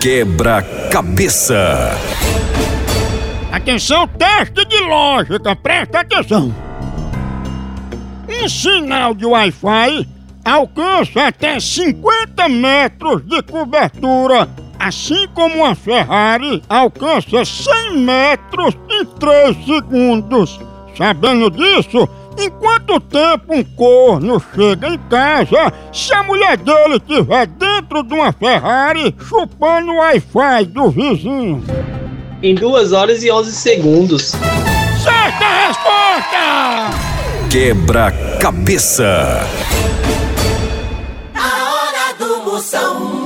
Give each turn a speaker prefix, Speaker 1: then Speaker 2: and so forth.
Speaker 1: Quebra-cabeça.
Speaker 2: Atenção, teste de lógica, presta atenção. Um sinal de Wi-Fi alcança até 50 metros de cobertura, assim como uma Ferrari alcança 100 metros em 3 segundos. Sabendo disso, em quanto tempo um corno chega em casa se a mulher dele estiver dentro de uma Ferrari chupando o Wi-Fi do vizinho?
Speaker 3: Em 2 horas e 11 segundos.
Speaker 2: Certa resposta!
Speaker 1: Quebra-cabeça.
Speaker 4: A hora do Moção.